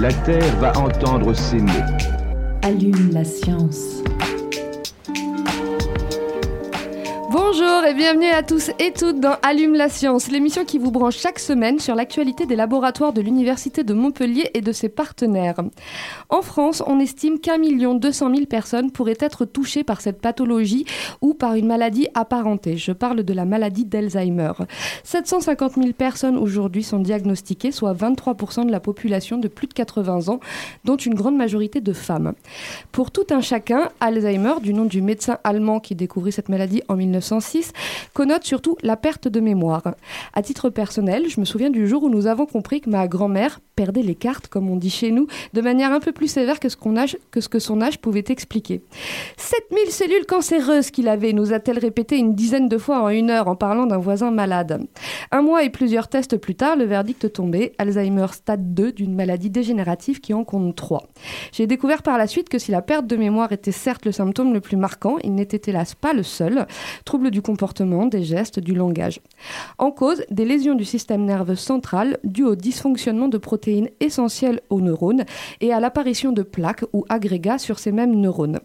La Terre va entendre ces mots. Allume la science. Et bienvenue à tous et toutes dans Allume la science, l'émission qui vous branche chaque semaine sur l'actualité des laboratoires de l'Université de Montpellier et de ses partenaires. En France, on estime qu'un million deux cent mille personnes pourraient être touchées par cette pathologie ou par une maladie apparentée. Je parle de la maladie d'Alzheimer. 750 000 personnes aujourd'hui sont diagnostiquées, soit 23% de la population de plus de 80 ans, dont une grande majorité de femmes. Pour tout un chacun, Alzheimer, du nom du médecin allemand qui découvrit cette maladie en 1906, connote surtout la perte de mémoire. À titre personnel, je me souviens du jour où nous avons compris que ma grand-mère perdait les cartes, comme on dit chez nous, de manière un peu plus sévère que ce, que son âge pouvait expliquer. 7000 cellules cancéreuses qu'il avait, nous a-t-elle répété une dizaine de fois en une heure en parlant d'un voisin malade. Un mois et plusieurs tests plus tard, le verdict tombait, Alzheimer stade 2 d'une maladie dégénérative qui en compte 3. J'ai découvert par la suite que si la perte de mémoire était certes le symptôme le plus marquant, il n'était hélas pas le seul. Trouble du comportement, des gestes, du langage. En cause, des lésions du système nerveux central dues au dysfonctionnement de protéines essentielles aux neurones et à l'apparition de plaques ou agrégats sur ces mêmes neurones.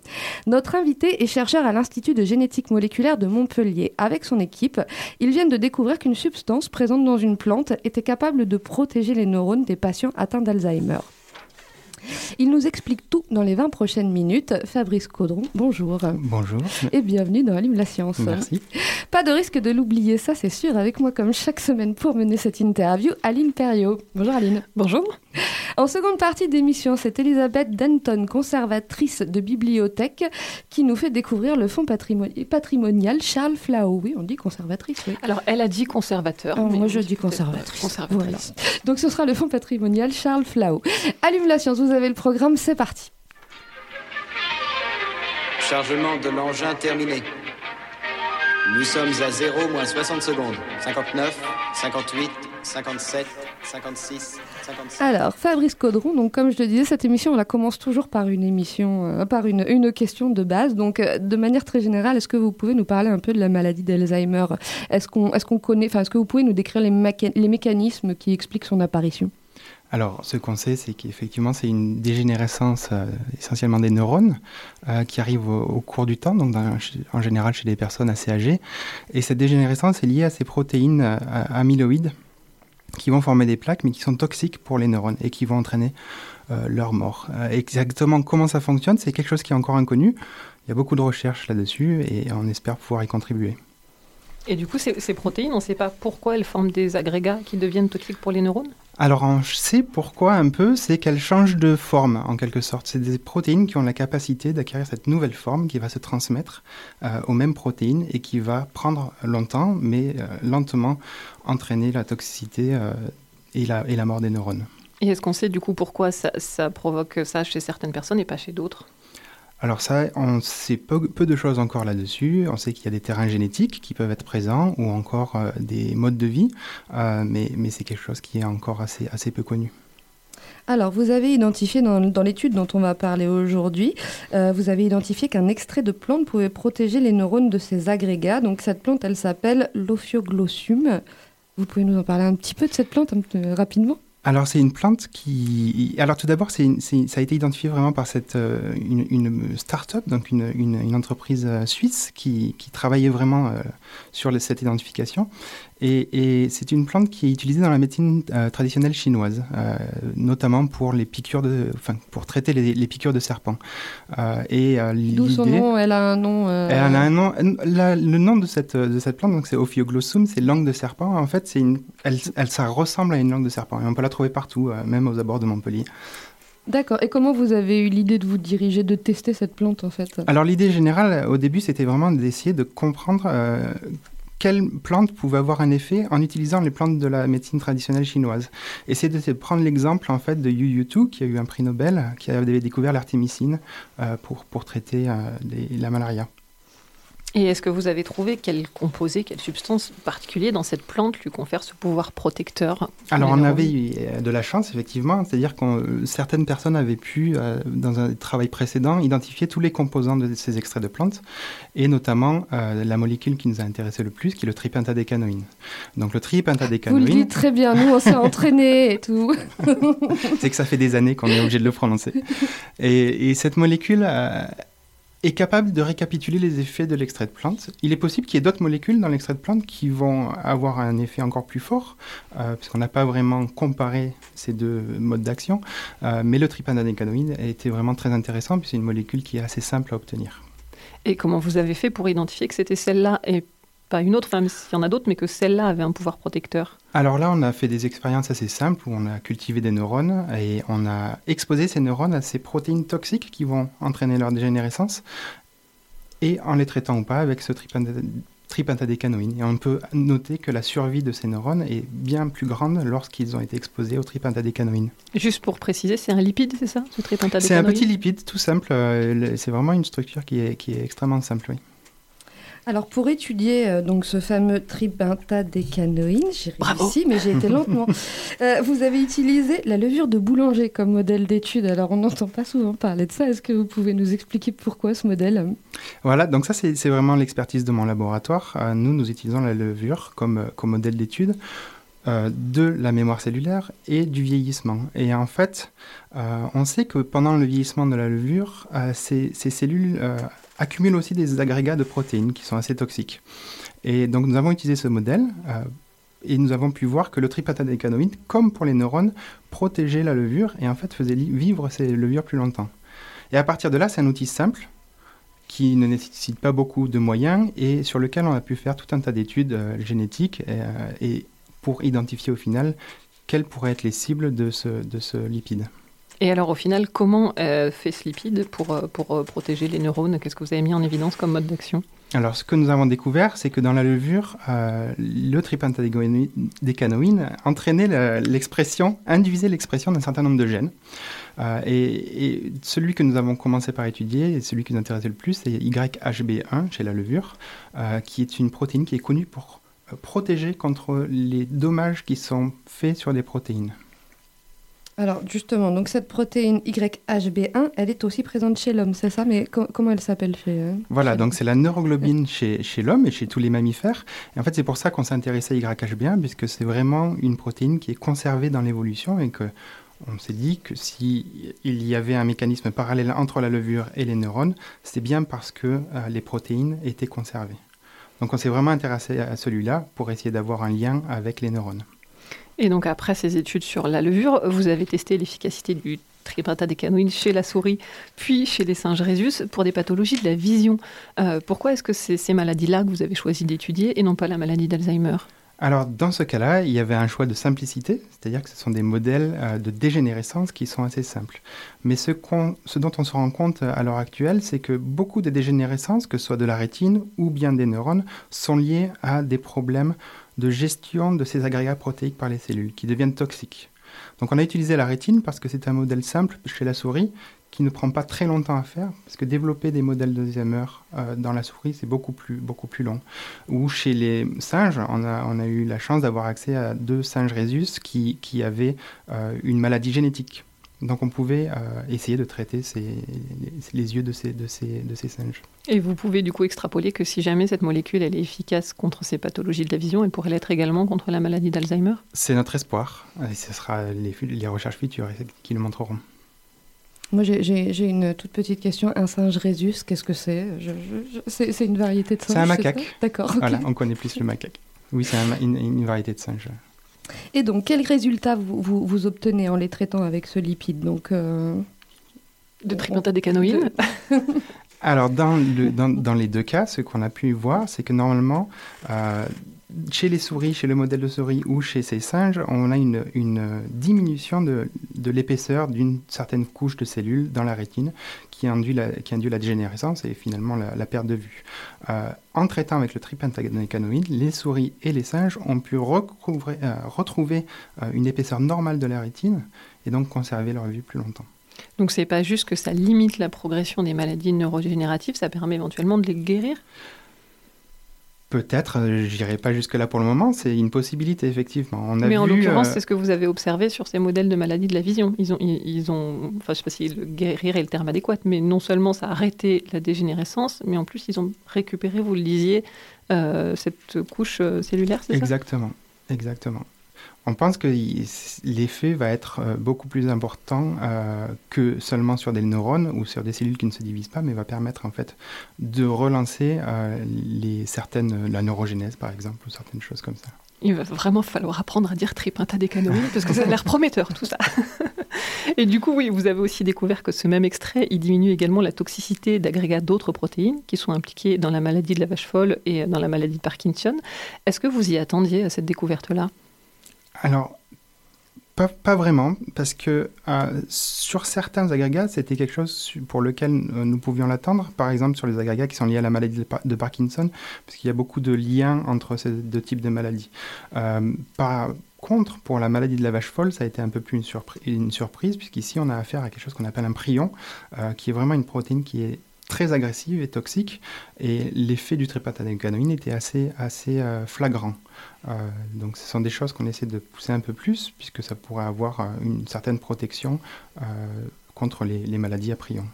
Notre invité est chercheur à l'Institut de génétique moléculaire de Montpellier. Avec son équipe, ils viennent de découvrir qu'une substance présente dans une plante était capable de protéger les neurones des patients atteints d'Alzheimer. Il nous explique tout dans les 20 prochaines minutes. Fabrice Caudron, bonjour. Bonjour. Et bienvenue dans Allume la science. Merci. Pas de risque de l'oublier, ça c'est sûr. Avec moi, comme chaque semaine pour mener cette interview, Aline Perriot. Bonjour Aline. Bonjour. En seconde partie d'émission, c'est Elisabeth Denton, conservatrice de bibliothèque, qui nous fait découvrir le fonds patrimoni- patrimonial Charles Flao. Oui, on dit conservatrice, oui. Alors, elle a dit conservateur. Oh, mais moi, je dis conservatrice. Conservatrice. Donc ce sera le fonds patrimonial Charles Flao. Allume la science, vous avez le programme, c'est parti. Chargement de l'engin terminé. Nous sommes à 0 moins 60 secondes. 59, 58, 57, 56, 57. Alors, Fabrice Caudron, donc comme je le disais, cette émission, on la commence toujours par une émission, euh, par une, une question de base. Donc, euh, de manière très générale, est-ce que vous pouvez nous parler un peu de la maladie d'Alzheimer? Est-ce qu'on est qu'on connaît, enfin, est-ce que vous pouvez nous décrire les, méca- les mécanismes qui expliquent son apparition? Alors, ce qu'on sait, c'est qu'effectivement, c'est une dégénérescence euh, essentiellement des neurones euh, qui arrive au, au cours du temps, donc dans- en général chez des personnes assez âgées. Et cette dégénérescence est liée à ces protéines euh, amyloïdes qui vont former des plaques, mais qui sont toxiques pour les neurones et qui vont entraîner euh, leur mort. Euh, exactement comment ça fonctionne, c'est quelque chose qui est encore inconnu. Il y a beaucoup de recherches là-dessus et on espère pouvoir y contribuer. Et du coup, ces, ces protéines, on ne sait pas pourquoi elles forment des agrégats qui deviennent toxiques pour les neurones? Alors on sait pourquoi un peu, c'est qu'elles changent de forme en quelque sorte. C'est des protéines qui ont la capacité d'acquérir cette nouvelle forme qui va se transmettre euh, aux mêmes protéines et qui va prendre longtemps, mais euh, lentement entraîner la toxicité euh, et, la, mort des neurones. Et est-ce qu'on sait du coup pourquoi ça provoque ça chez certaines personnes et pas chez d'autres? Alors ça, on sait peu, de choses encore là-dessus. On sait qu'il y a des terrains génétiques qui peuvent être présents ou encore euh, des modes de vie, euh, mais, c'est quelque chose qui est encore assez, peu connu. Alors, vous avez identifié dans, l'étude dont on va parler aujourd'hui, euh, vous avez identifié qu'un extrait de plante pouvait protéger les neurones de ces agrégats. Donc, cette plante, elle s'appelle l'ophioglossum. Vous pouvez nous en parler un petit peu de cette plante rapidement? Alors c'est une plante qui... Alors tout d'abord, c'est ça a été identifié vraiment par cette, euh, une, une start-up, donc une, une- une entreprise euh, suisse qui, qui travaillait vraiment euh, sur cette identification. Et, et c'est une plante qui est utilisée dans la médecine euh, traditionnelle chinoise, euh, notamment pour les piqûres de, enfin, pour traiter les, les piqûres de serpents. Euh, et euh, D'où son nom, elle a un nom. elle a un nom. la- le nom de cette, de cette plante, donc c'est Ophioglossum, c'est langue de serpent. En fait, c'est une, elle, elle, ça ressemble à une langue de serpent. Et on peut la trouver partout, même aux abords de Montpellier. D'accord. Et comment vous avez eu l'idée de vous diriger, de tester cette plante en fait? Alors l'idée générale, au début, c'était vraiment d'essayer de comprendre euh, quelles plantes pouvaient avoir un effet en utilisant les plantes de la médecine traditionnelle chinoise. Et c'est de prendre l'exemple en fait de Yu Yu qui a eu un prix Nobel, qui avait découvert l'artémicine euh, pour, traiter euh, la malaria. Et est-ce que vous avez trouvé quel composé, quelle substance particulière dans cette plante lui confère ce pouvoir protecteur Alors on avait eu de la chance effectivement, c'est-à-dire que euh, certaines personnes avaient pu, euh, dans un travail précédent, identifier tous les composants de ces extraits de plantes, et notamment euh, la molécule qui nous a intéressé le plus, qui est le tripentadécanoïne. Donc le Vous le tripentadécanoïne, dites très bien, nous on s'est entraînés et tout. c'est que ça fait des années qu'on est obligé de le prononcer. Et, et cette molécule euh, est capable de récapituler les effets de l'extrait de plante. Il est possible qu'il y ait d'autres molécules dans l'extrait de plante qui vont avoir un effet encore plus fort, euh, puisqu'on n'a pas vraiment comparé ces deux modes d'action. Euh, mais le tripentadécanoïde a été vraiment très intéressant, puisque c'est une molécule qui est assez simple à obtenir. Et comment vous avez fait pour identifier que c'était celle-là pas une autre, enfin, même s'il y en a d'autres, mais que celle-là avait un pouvoir protecteur Alors là, on a fait des expériences assez simples où on a cultivé des neurones et on a exposé ces neurones à ces protéines toxiques qui vont entraîner leur dégénérescence et en les traitant ou pas avec ce tripenta- tripentadécanoïne. Et on peut noter que la survie de ces neurones est bien plus grande lorsqu'ils ont été exposés au tripentadécanoïne. Juste pour préciser, c'est un lipide, c'est ça, ce C'est un petit lipide tout simple, euh, c'est vraiment une structure qui est, qui est extrêmement simple. Oui. Alors pour étudier euh, donc ce fameux tripentadécanoïne, j'ai réussi, mais j'ai été lentement. Euh, vous avez utilisé la levure de boulanger comme modèle d'étude. Alors on n'entend pas souvent parler de ça. Est-ce que vous pouvez nous expliquer pourquoi ce modèle Voilà, donc ça c'est vraiment l'expertise de mon laboratoire. Euh, nous, nous utilisons la levure comme, euh, comme modèle d'étude euh, de la mémoire cellulaire et du vieillissement. Et en fait, euh, on sait que pendant le vieillissement de la levure, euh, ces, ces cellules accumulent aussi des agrégats de protéines qui sont assez toxiques. Et donc nous avons utilisé ce modèle euh, et nous avons pu voir que le tripentadécanoïde, comme pour les neurones, protégeait la levure et en fait faisait vivre ces levures plus longtemps. Et à partir de là, c'est un outil simple qui ne nécessite pas beaucoup de moyens et sur lequel on a pu faire tout un tas d'études euh, génétiques et, euh, et pour identifier au final quelles pourraient être les cibles de ce, de ce lipide. Et alors au final, comment euh, fait ce lipide pour, euh, pour euh, protéger les neurones? Qu'est-ce que vous avez mis en évidence comme mode d'action? Alors, ce que nous avons découvert, c'est que dans la levure, euh, le tripentadécanoïne entraînait l'expression, induisait l'expression d'un certain nombre de gènes. Et, celui que nous avons commencé par étudier, et celui qui nous intéressait le plus, c'est YHB1 chez la levure, qui est une protéine qui est connue pour protéger contre les dommages qui sont faits sur des protéines. Alors justement, donc cette protéine YHB1, elle est aussi présente chez l'homme, c'est ça? Mais co- comment elle s'appelle chez euh, Voilà, chez- donc c'est la neuroglobine chez, chez l'homme et chez tous les mammifères. Et en fait, c'est pour ça qu'on s'est intéressé à YHB1, puisque c'est vraiment une protéine qui est conservée dans l'évolution et que on s'est dit que si il y avait un mécanisme parallèle entre la levure et les neurones, c'est bien parce que euh, les protéines étaient conservées. Donc on s'est vraiment intéressé à celui-là pour essayer d'avoir un lien avec les neurones. Et donc après ces études sur la levure, vous avez testé l'efficacité du tripentadécanoïde chez la souris, puis chez les singes rhésus pour des pathologies de la vision. Euh, pourquoi est-ce que c'est ces maladies-là que vous avez choisi d'étudier et non pas la maladie d'Alzheimer? Alors, dans ce cas-là, il y avait un choix de simplicité, c'est-à-dire que ce sont des modèles euh, de dégénérescence qui sont assez simples. Mais ce dont on se rend compte euh, à l'heure actuelle, c'est que beaucoup des dégénérescences, que ce soit de la rétine ou bien des neurones, sont liées à des problèmes de gestion de ces agrégats protéiques par les cellules, qui deviennent toxiques. Donc on a utilisé la rétine parce que c'est un modèle simple chez la souris qui ne prend pas très longtemps à faire, parce que développer des modèles d'Alzheimer euh, dans la souris, c'est beaucoup plus, beaucoup plus long. Ou chez les singes, on a, on a eu la chance d'avoir accès à deux singes rhésus qui, qui avaient euh, une maladie génétique. Donc on pouvait euh, essayer de traiter ces- les, yeux de ces, de, ces, de ces singes. Et vous pouvez du coup extrapoler que si jamais cette molécule elle est efficace contre ces pathologies de la vision, elle pourrait l'être également contre la maladie d'Alzheimer? C'est notre espoir, et ce sera les, recherches futures qui le montreront. Moi, j'ai- une toute petite question. Un singe rhésus, qu'est-ce que c'est? C'est une variété de singe C'est un macaque. D'accord. Voilà, on connaît plus le macaque. Oui, c'est un une, une variété de singe. Et donc, quels résultats vous, vous, vous obtenez en les traitant avec ce lipide donc, euh, De tripentadécanoïne Alors, dans, le- dans, dans les deux cas, ce qu'on a pu voir, c'est que normalement, euh, chez les souris, chez le modèle de souris ou chez ces singes, on a une, une diminution de, de l'épaisseur d'une certaine couche de cellules dans la rétine qui induit la, qui induit la dégénérescence et finalement la, perte de vue. Euh, en traitant avec le tripentadécanoïde, les souris et les singes ont pu euh, retrouver euh, une épaisseur normale de la rétine et donc conserver leur vue plus longtemps. Donc c'est pas juste que ça limite la progression des maladies neurodégénératives, ça permet éventuellement de les guérir? Peut-être, euh, je n'irai pas jusque-là pour le moment, c'est une possibilité, effectivement. On a Mais en l'occurrence, euh... c'est ce que vous avez observé sur ces modèles de maladies de la vision. Ils ont, ils, ils ont enfin, je ne sais pas si le guérir est le terme adéquat, mais non seulement ça a arrêté la dégénérescence, mais en plus, ils ont récupéré, vous le disiez, euh, cette couche cellulaire, c'est ça? Exactement, exactement on pense que l'effet va être euh, beaucoup plus important euh, que seulement sur des neurones ou sur des cellules qui ne se divisent pas, mais va permettre en fait de relancer euh, les certaines, la neurogénèse par exemple, ou certaines choses comme ça. Il va vraiment falloir apprendre à dire tripentadécanoïde parce que ça a l'air prometteur tout ça. et du coup, oui, vous avez aussi découvert que ce même extrait, il diminue également la toxicité d'agrégats d'autres protéines qui sont impliquées dans la maladie de la vache folle et dans la maladie de Parkinson. Est-ce que vous y attendiez à cette découverte-là? Alors, pas, vraiment, parce que euh, sur certains agrégats, c'était quelque chose pour lequel euh, nous pouvions l'attendre. Par exemple, sur les agrégats qui sont liés à la maladie de, Parkinson, parce qu'il y a beaucoup de liens entre ces deux types de maladies. Euh, par contre, pour la maladie de la vache folle, ça a été un peu plus une, une surprise, puisqu'ici, on a affaire à quelque chose qu'on appelle un prion, qui est vraiment une protéine qui est très agressive et toxique, et l'effet du tripatadécanoïne était assez, assez euh, flagrant. Euh, donc ce sont des choses qu'on essaie de pousser un peu plus, puisque ça pourrait avoir euh, une certaine protection contre les, les, maladies à prion.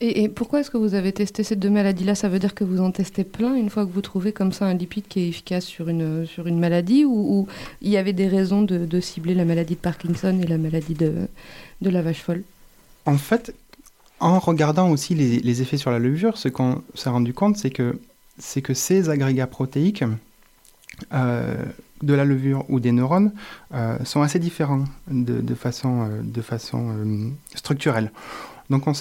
Et, et pourquoi est-ce que vous avez testé ces deux maladies-là? Ça veut dire que vous en testez plein une fois que vous trouvez comme ça un lipide qui est efficace sur une, sur une maladie ou, ou il y avait des raisons de, de, cibler la maladie de Parkinson et la maladie de, de la vache folle? En fait, en regardant aussi les, effets sur la levure, ce qu'on s'est rendu compte, c'est que, ces agrégats protéiques euh, de la levure ou des neurones euh, sont assez différents de, façon, euh, structurelle. Donc on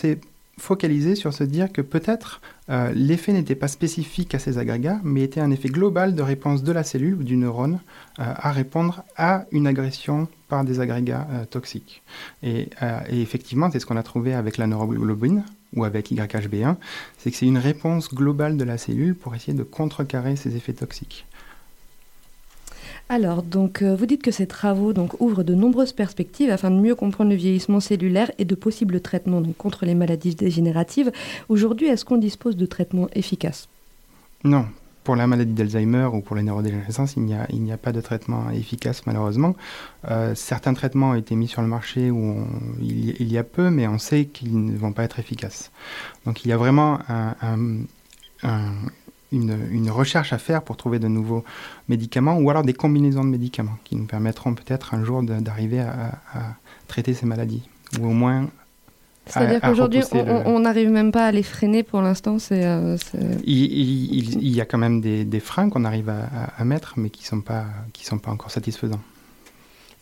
focalisé sur se dire que peut-être euh, l'effet n'était pas spécifique à ces agrégats, mais était un effet global de réponse de la cellule ou du neurone euh, à répondre à une agression par des agrégats euh, toxiques. Et, effectivement, c'est ce qu'on a trouvé avec la neuroglobine ou avec YHB1, c'est que c'est une réponse globale de la cellule pour essayer de contrecarrer ces effets toxiques. Alors, donc, euh, vous dites que ces travaux donc, ouvrent de nombreuses perspectives afin de mieux comprendre le vieillissement cellulaire et de possibles traitements donc, contre les maladies dégénératives. Aujourd'hui, est-ce qu'on dispose de traitements efficaces? Non. Pour la maladie d'Alzheimer ou pour les neurodégénérescences, il n'y a, il n'y a pas de traitement efficace malheureusement. Euh, certains traitements ont été mis sur le marché où il, y a peu, mais on sait qu'ils ne vont pas être efficaces. Donc il y a vraiment un, un une, une, recherche à faire pour trouver de nouveaux médicaments ou alors des combinaisons de médicaments qui nous permettront peut-être un jour d'arriver à, à, traiter ces maladies ou au moins c'est-à-dire qu'aujourd'hui, on n'arrive le... même pas à les freiner pour l'instant. Euh, il, il, il, y a quand même des, des freins qu'on arrive à, à, mettre, mais qui ne sont, pas, qui sont pas encore satisfaisants.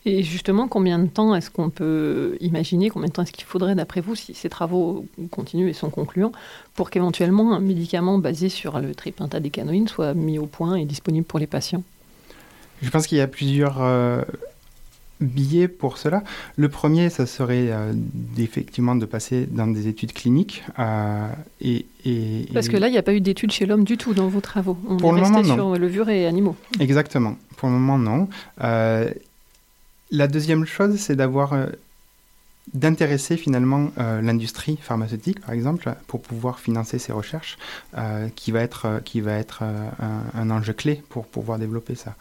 Et justement, combien de temps est-ce qu'on peut imaginer, combien de temps est-ce qu'il faudrait, d'après vous, si ces travaux continuent et sont concluants, pour qu'éventuellement un médicament basé sur le tripentadécanoïne soit mis au point et disponible pour les patients? Je pense qu'il y a plusieurs euh, billets pour cela. Le premier, ça serait euh, effectivement de passer dans des études cliniques. Euh, et, et, Parce que là, il n'y a pas eu d'études chez l'homme du tout dans vos travaux. On pour est le resté moment, sur levure et animaux. Exactement. Pour le moment, non. La deuxième chose, c'est d'avoir euh, d'intéresser finalement euh, l'industrie pharmaceutique, par exemple, pour pouvoir financer ces recherches, euh, qui va être, qui va être un, un, enjeu clé pour pouvoir développer ça.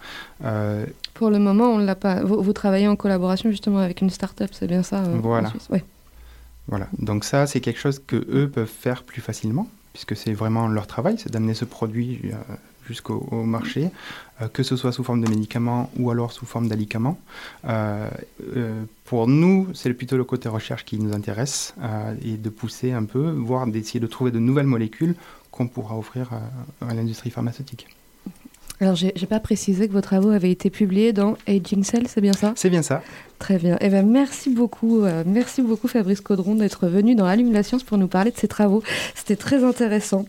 pour le moment, on l'a pas. Vous, vous, travaillez en collaboration justement avec une start-up, c'est bien ça Voilà. Ouais. Voilà. Donc ça, c'est quelque chose que eux peuvent faire plus facilement, puisque c'est vraiment leur travail, c'est d'amener ce produit jusqu'au marché, euh, que ce soit sous forme de médicaments ou alors sous forme d'alicaments. Euh, euh, pour nous, c'est plutôt le côté recherche qui nous intéresse et de pousser un peu, voire d'essayer de trouver de nouvelles molécules qu'on pourra offrir à, l'industrie pharmaceutique. Alors, j'ai j'ai pas précisé que vos travaux avaient été publiés dans Aging Cell, c'est bien ça? C'est bien ça. Très bien. Eh ben, merci beaucoup, euh, merci beaucoup Fabrice Caudron d'être venu dans Allume la Science pour nous parler de ces travaux. C'était très intéressant.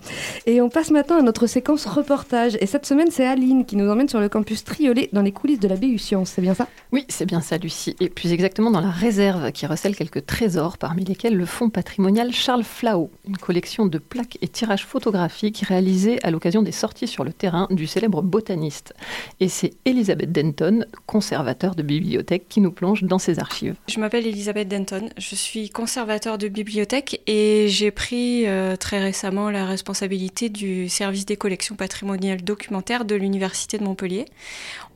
Et on passe maintenant à notre séquence reportage. Et cette semaine, c'est Aline qui nous emmène sur le campus Triolet dans les coulisses de la BU Science. C'est bien ça? Oui, c'est bien ça, Lucie. Et plus exactement dans la réserve qui recèle quelques trésors, parmi lesquels le fonds patrimonial Charles Flao, une collection de plaques et tirages photographiques réalisés à l'occasion des sorties sur le terrain du célèbre botaniste. Et c'est Elisabeth Denton, conservateur de bibliothèque, qui nous plonge dans ses archives. Je m'appelle Elisabeth Denton, je suis conservateur de bibliothèque et j'ai pris euh, très récemment la responsabilité du service des collections patrimoniales documentaires de l'Université de Montpellier.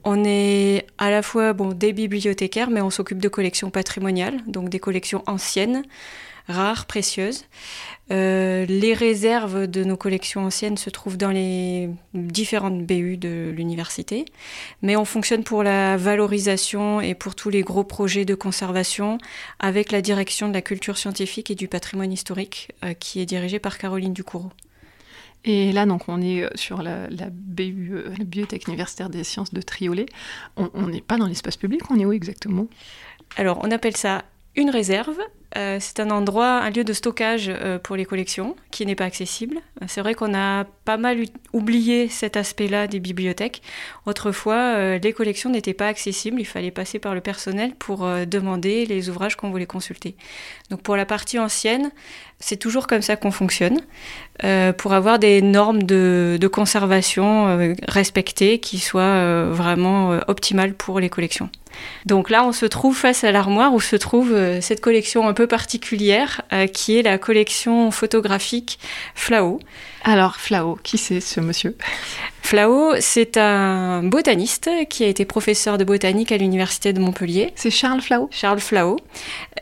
On est à la fois des bibliothécaires, mais on s'occupe de collections patrimoniales, donc des collections anciennes, rares, précieuses. Euh, les réserves de nos collections anciennes se trouvent dans les différentes BU de l'université, mais on fonctionne pour la valorisation et pour tous les gros projets de conservation avec la direction de la culture scientifique et du patrimoine historique euh, qui est dirigée par Caroline Ducourau. Et là, donc, on est euh, sur la, la BU, la Bibliothèque universitaire des sciences de Triolet. On n'est pas dans l'espace public, on est où exactement? Alors, on appelle ça une réserve. Euh, c'est un endroit, un lieu de stockage euh, pour les collections qui n'est pas accessible. Euh, C'est vrai qu'on a pas mal oublié cet aspect-là des bibliothèques. Autrefois, les collections n'étaient pas accessibles. Il fallait passer par le personnel pour demander les ouvrages qu'on voulait consulter. Donc pour la partie ancienne, c'est toujours comme ça qu'on fonctionne, pour avoir des normes de, conservation respectées qui soient vraiment optimales pour les collections. Donc là, on se trouve face à l'armoire où se trouve euh, cette collection un peu particulière, euh, qui est la collection photographique Flao. Alors, Flao, qui c'est ce monsieur? Flao, c'est un botaniste qui a été professeur de botanique à l'université de Montpellier. C'est Charles Flao? Charles Flao.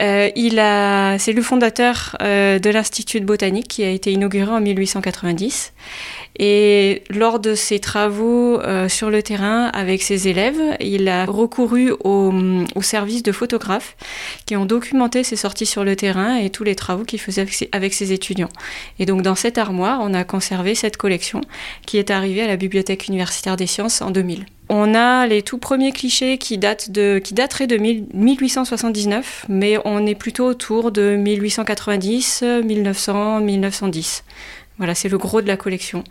Euh, il a, c'est le fondateur euh, de l'Institut de botanique qui a été inauguré en 1890. Et lors de ses travaux euh, sur le terrain avec ses élèves, il a recouru au, au service de photographes qui ont documenté ses sorties sur le terrain et tous les travaux qu'il faisait avec ses, avec ses étudiants. Et donc dans cette armoire, on a conservé cette collection qui est arrivée à la Bibliothèque universitaire des sciences en 2000. On a les tout premiers clichés qui, datent de, qui dateraient de 1000 1879, mais on est plutôt autour de 1890, 1900, 1910. Voilà, c'est le gros de la collection.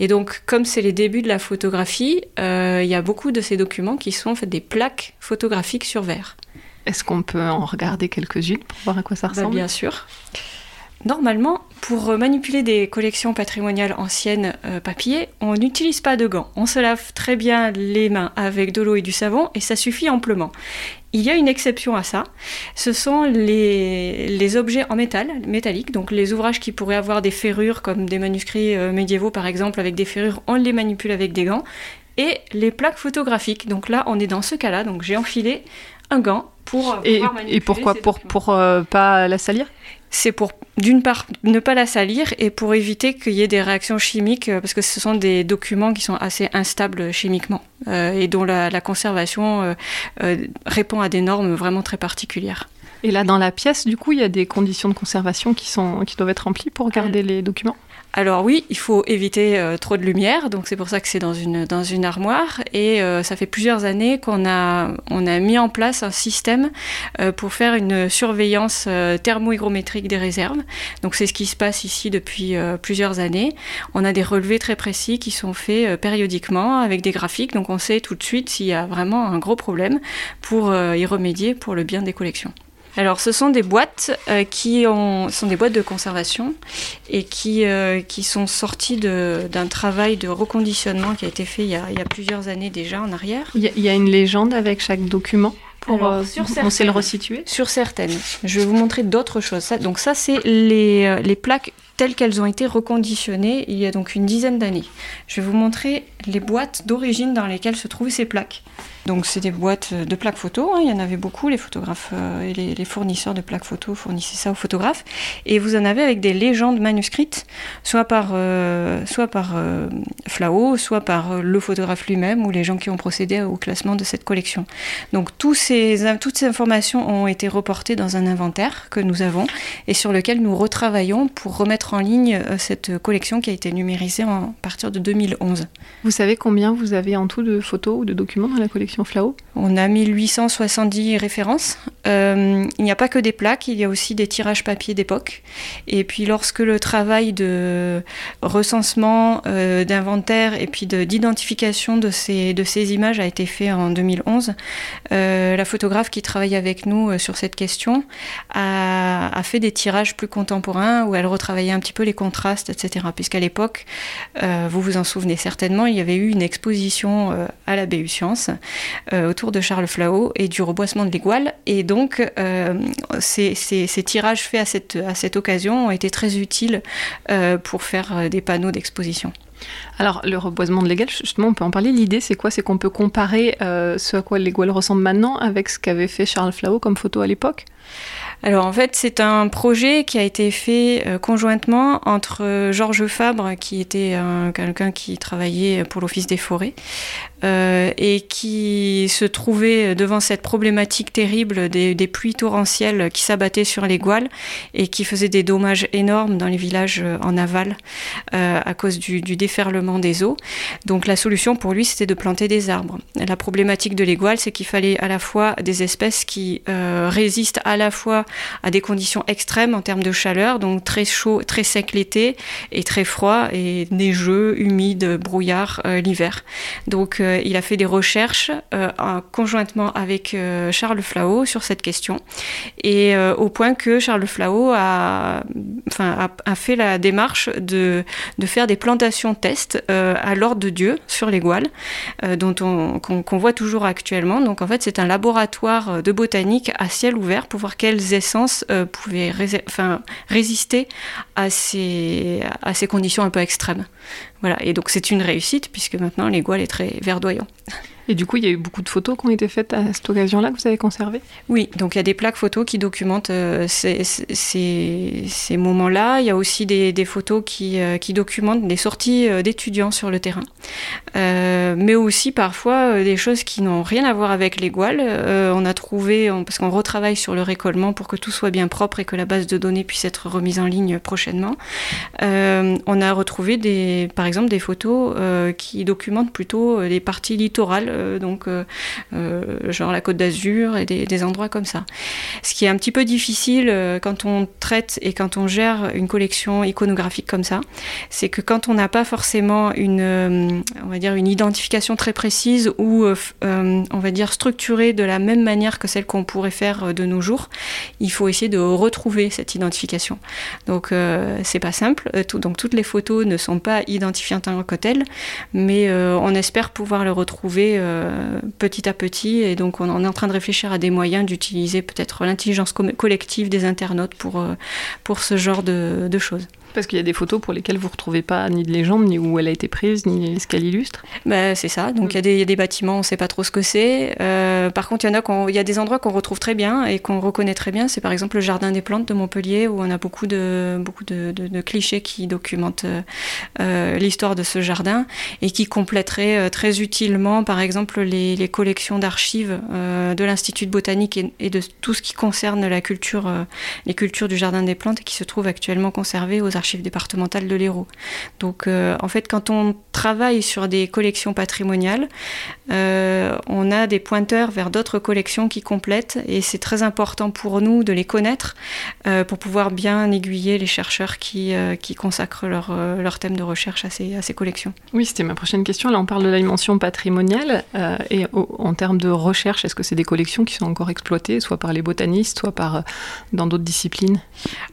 Et donc, comme c'est les débuts de la photographie, euh, il y a beaucoup de ces documents qui sont en fait des plaques photographiques sur verre. Est-ce qu'on peut en regarder quelques-unes pour voir à quoi ça Bah, ressemble? bien sûr. Normalement, pour euh, manipuler des collections patrimoniales anciennes euh, papier, on n'utilise pas de gants. On se lave très bien les mains avec de l'eau et du savon et ça suffit amplement. Il y a une exception à ça. Ce sont les, les objets en métal, métallique, donc les ouvrages qui pourraient avoir des ferrures, comme des manuscrits euh, médiévaux par exemple, avec des ferrures, on les manipule avec des gants. Et les plaques photographiques. Donc là, on est dans ce cas-là. Donc j'ai enfilé un gant pour euh, Et, pouvoir et manipuler pourquoi Pour, pour euh, pas la salir? C'est pour, d'une part, ne pas la salir et pour éviter qu'il y ait des réactions chimiques, euh, parce que ce sont des documents qui sont assez instables chimiquement euh, et dont la, la conservation euh, euh, répond à des normes vraiment très particulières. Et là, dans la pièce, du coup, il y a des conditions de conservation qui, sont, qui doivent être remplies pour garder les documents? Alors oui, il faut éviter euh, trop de lumière, donc c'est pour ça que c'est dans une, armoire. Et euh, ça fait plusieurs années qu'on a, mis en place un système euh, pour faire une surveillance thermohygrométrique des réserves. Donc c'est ce qui se passe ici depuis plusieurs années. On a des relevés très précis qui sont faits périodiquement avec des graphiques, donc on sait tout de suite s'il y a vraiment un gros problème pour y remédier pour le bien des collections. Alors, ce sont des boîtes euh, qui ont, sont des boîtes de conservation et qui, euh, qui sont sorties d'un travail de reconditionnement qui a été fait il y a, il y a plusieurs années déjà en arrière. Il y, a- il y a une légende avec chaque document pour Alors, euh, sur on sait le resituer Sur certaines. Je vais vous montrer d'autres choses. Ça- donc ça, c'est les, les plaques telles qu'elles ont été reconditionnées il y a donc une dizaine d'années. Je vais vous montrer les boîtes d'origine dans lesquelles se trouvaient ces plaques. Donc c'est des boîtes de plaques photo, hein. il y en avait beaucoup, les photographes et les, fournisseurs de plaques photo fournissaient ça aux photographes. Et vous en avez avec des légendes manuscrites, soit par, soit par Flao, soit par le photographe lui-même ou les gens qui ont procédé au classement de cette collection. Donc tous ces, toutes ces informations ont été reportées dans un inventaire que nous avons et sur lequel nous retravaillons pour remettre en ligne cette collection qui a été numérisée à partir de 2011. Vous savez combien vous avez en tout de photos ou de documents dans la collection Flao? On a 1870 références. Euh, il n'y a pas que des plaques, il y a aussi des tirages papier d'époque. Et puis lorsque le travail de recensement, euh, d'inventaire et puis d'identification de, ces, de ces images a été fait en 2011, euh, la photographe qui travaille avec nous sur cette question a, a, fait des tirages plus contemporains où elle retravaillait un petit peu les contrastes, etc. Puisqu'à l'époque, vous vous en souvenez certainement, il y avait eu une exposition à la BU Sciences autour de Charles Flao et du reboissement de l'Égoile. Et donc, euh, ces, tirages faits à cette, occasion ont été très utiles euh, pour faire euh, des panneaux d'exposition. Alors, le reboisement de l'égal, justement, on peut en parler. L'idée, c'est quoi? C'est qu'on peut comparer ce à quoi l'égoile ressemble maintenant avec ce qu'avait fait Charles Flao comme photo à l'époque? Alors en fait, c'est un projet qui a été fait euh, conjointement entre euh, Georges Fabre, qui était quelqu'un qui travaillait pour l'Office des forêts, euh, et qui se trouvait devant cette problématique terrible des, pluies torrentielles qui s'abattaient sur les Gouales et qui faisaient des dommages énormes dans les villages en aval à cause du, déferlement des eaux. Donc la solution pour lui, c'était de planter des arbres. La problématique de l'Égoile, c'est qu'il fallait à la fois des espèces qui résistent à la fois à des conditions extrêmes en termes de chaleur, donc très chaud, très sec l'été et très froid et neigeux, humide, brouillard euh, l'hiver. Donc euh, il a fait des recherches euh, conjointement avec Charles Flao sur cette question et au point que Charles Flao a, a, fait la démarche de, de faire des plantations tests à l'ordre de Dieu sur les Gouales, dont on, qu'on, voit toujours actuellement. Donc en fait c'est un laboratoire de botanique à ciel ouvert pour voir quelles essence euh, pouvait enfin, résister à ces, à ces conditions un peu extrêmes. Voilà, et donc c'est une réussite puisque maintenant l'égoile est très verdoyant. Et du coup, il y a eu beaucoup de photos qui ont été faites à cette occasion-là que vous avez conservées? Oui, donc il y a des plaques photos qui documentent euh, ces, moments-là. Il y a aussi des, photos qui, euh, qui, documentent des sorties euh, d'étudiants sur le terrain. mais aussi parfois des choses qui n'ont rien à voir avec les gouales. on a trouvé, parce qu'on retravaille sur le récollement pour que tout soit bien propre et que la base de données puisse être remise en ligne prochainement. on a retrouvé des, par exemple des photos qui documentent plutôt des parties littorales donc euh, euh, genre la Côte d'Azur et des, endroits comme ça. Ce qui est un petit peu difficile quand on traite et quand on gère une collection iconographique comme ça, c'est que quand on n'a pas forcément une, on va dire une identification très précise ou on va dire structurée de la même manière que celle qu'on pourrait faire de nos jours, il faut essayer de retrouver cette identification. Donc c'est pas simple. donc toutes les photos ne sont pas identifiées en tant que telles, mais on espère pouvoir le retrouver euh, petit à petit. Et donc, on, est en train de réfléchir à des moyens d'utiliser peut-être l'intelligence collective des internautes pour, euh, pour ce genre de choses. Parce qu'il y a des photos pour lesquelles vous ne retrouvez pas ni de légende, ni où elle a été prise, ni ce qu'elle illustre. Bah, c'est ça. Donc il y, a des bâtiments, on ne sait pas trop ce que c'est. Euh, par contre, il y, y a des endroits qu'on retrouve très bien et qu'on reconnaît très bien. C'est par exemple le Jardin des plantes de Montpellier, où on a beaucoup de, beaucoup de, clichés qui documentent euh, euh, l'histoire de ce jardin et qui compléteraient très utilement, par exemple, les, collections d'archives de l'Institut botanique et, de tout ce qui concerne la culture, les cultures du Jardin des plantes qui se trouvent actuellement conservées aux archives départementales de l'Hérault. Donc euh, en fait, quand on travaille sur des collections patrimoniales, euh, on a des pointeurs vers d'autres collections qui complètent et c'est très important pour nous de les connaître euh, pour pouvoir bien aiguiller les chercheurs qui, qui consacrent leur, leur, thème de recherche à ces, à ces collections. Oui, c'était ma prochaine question. Là, on parle de la dimension patrimoniale et en termes de recherche, est-ce que c'est des collections qui sont encore exploitées, soit par les botanistes, soit par dans d'autres disciplines?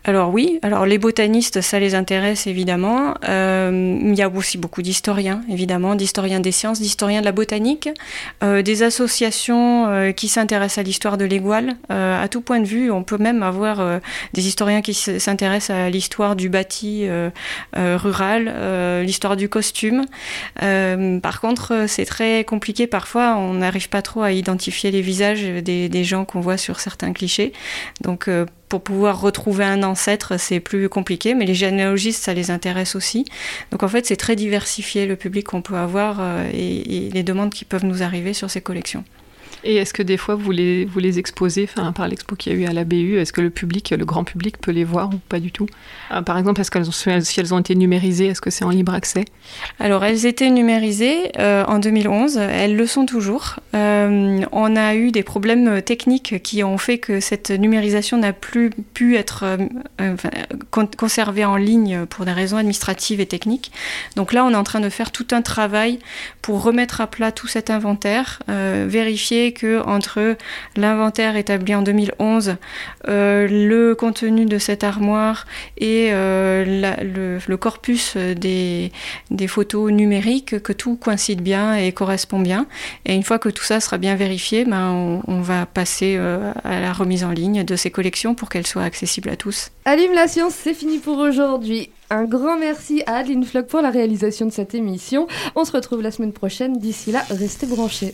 Alors oui, alors les botanistes, ça les intéresse évidemment. Euh, il y a aussi beaucoup d'historiens, évidemment, d'historiens des sciences, d'historiens de la botanique scientifiques, des associations qui s'intéressent à l'histoire de l'Égoile, à tout point de vue. On peut même avoir des historiens qui s'intéressent à l'histoire du bâti rural, l'histoire du costume. par contre, c'est très compliqué parfois, on n'arrive pas trop à identifier les visages des, des gens qu'on voit sur certains clichés. Donc pour pouvoir retrouver un ancêtre, c'est plus compliqué, mais les généalogistes, ça les intéresse aussi. Donc en fait, c'est très diversifié le public qu'on peut avoir euh, et, les demandes qui peuvent nous arriver sur ces collections. Et est-ce que des fois vous les, exposez, par l'expo qu'il y a eu à la BU, est-ce que le public, le grand public peut les voir ou pas du tout? Euh, Par exemple, est-ce qu'elles ont, si elles ont été numérisées, est-ce que c'est en libre accès? Alors elles étaient numérisées euh, en 2011, elles le sont toujours. Euh, on a eu des problèmes techniques qui ont fait que cette numérisation n'a plus pu être conservée en ligne pour des raisons administratives et techniques. Donc là, on est en train de faire tout un travail pour remettre à plat tout cet inventaire, vérifier que entre l'inventaire établi en 2011, euh, le contenu de cette armoire et euh, le, corpus des, photos numériques, que tout coïncide bien et correspond bien. Et une fois que tout ça sera bien vérifié, ben, on, va passer euh, à la remise en ligne de ces collections pour qu'elles soient accessibles à tous. Allume la science, c'est fini pour aujourd'hui. Un grand merci à Adeline Flock pour la réalisation de cette émission. On se retrouve la semaine prochaine. D'ici là, restez branchés.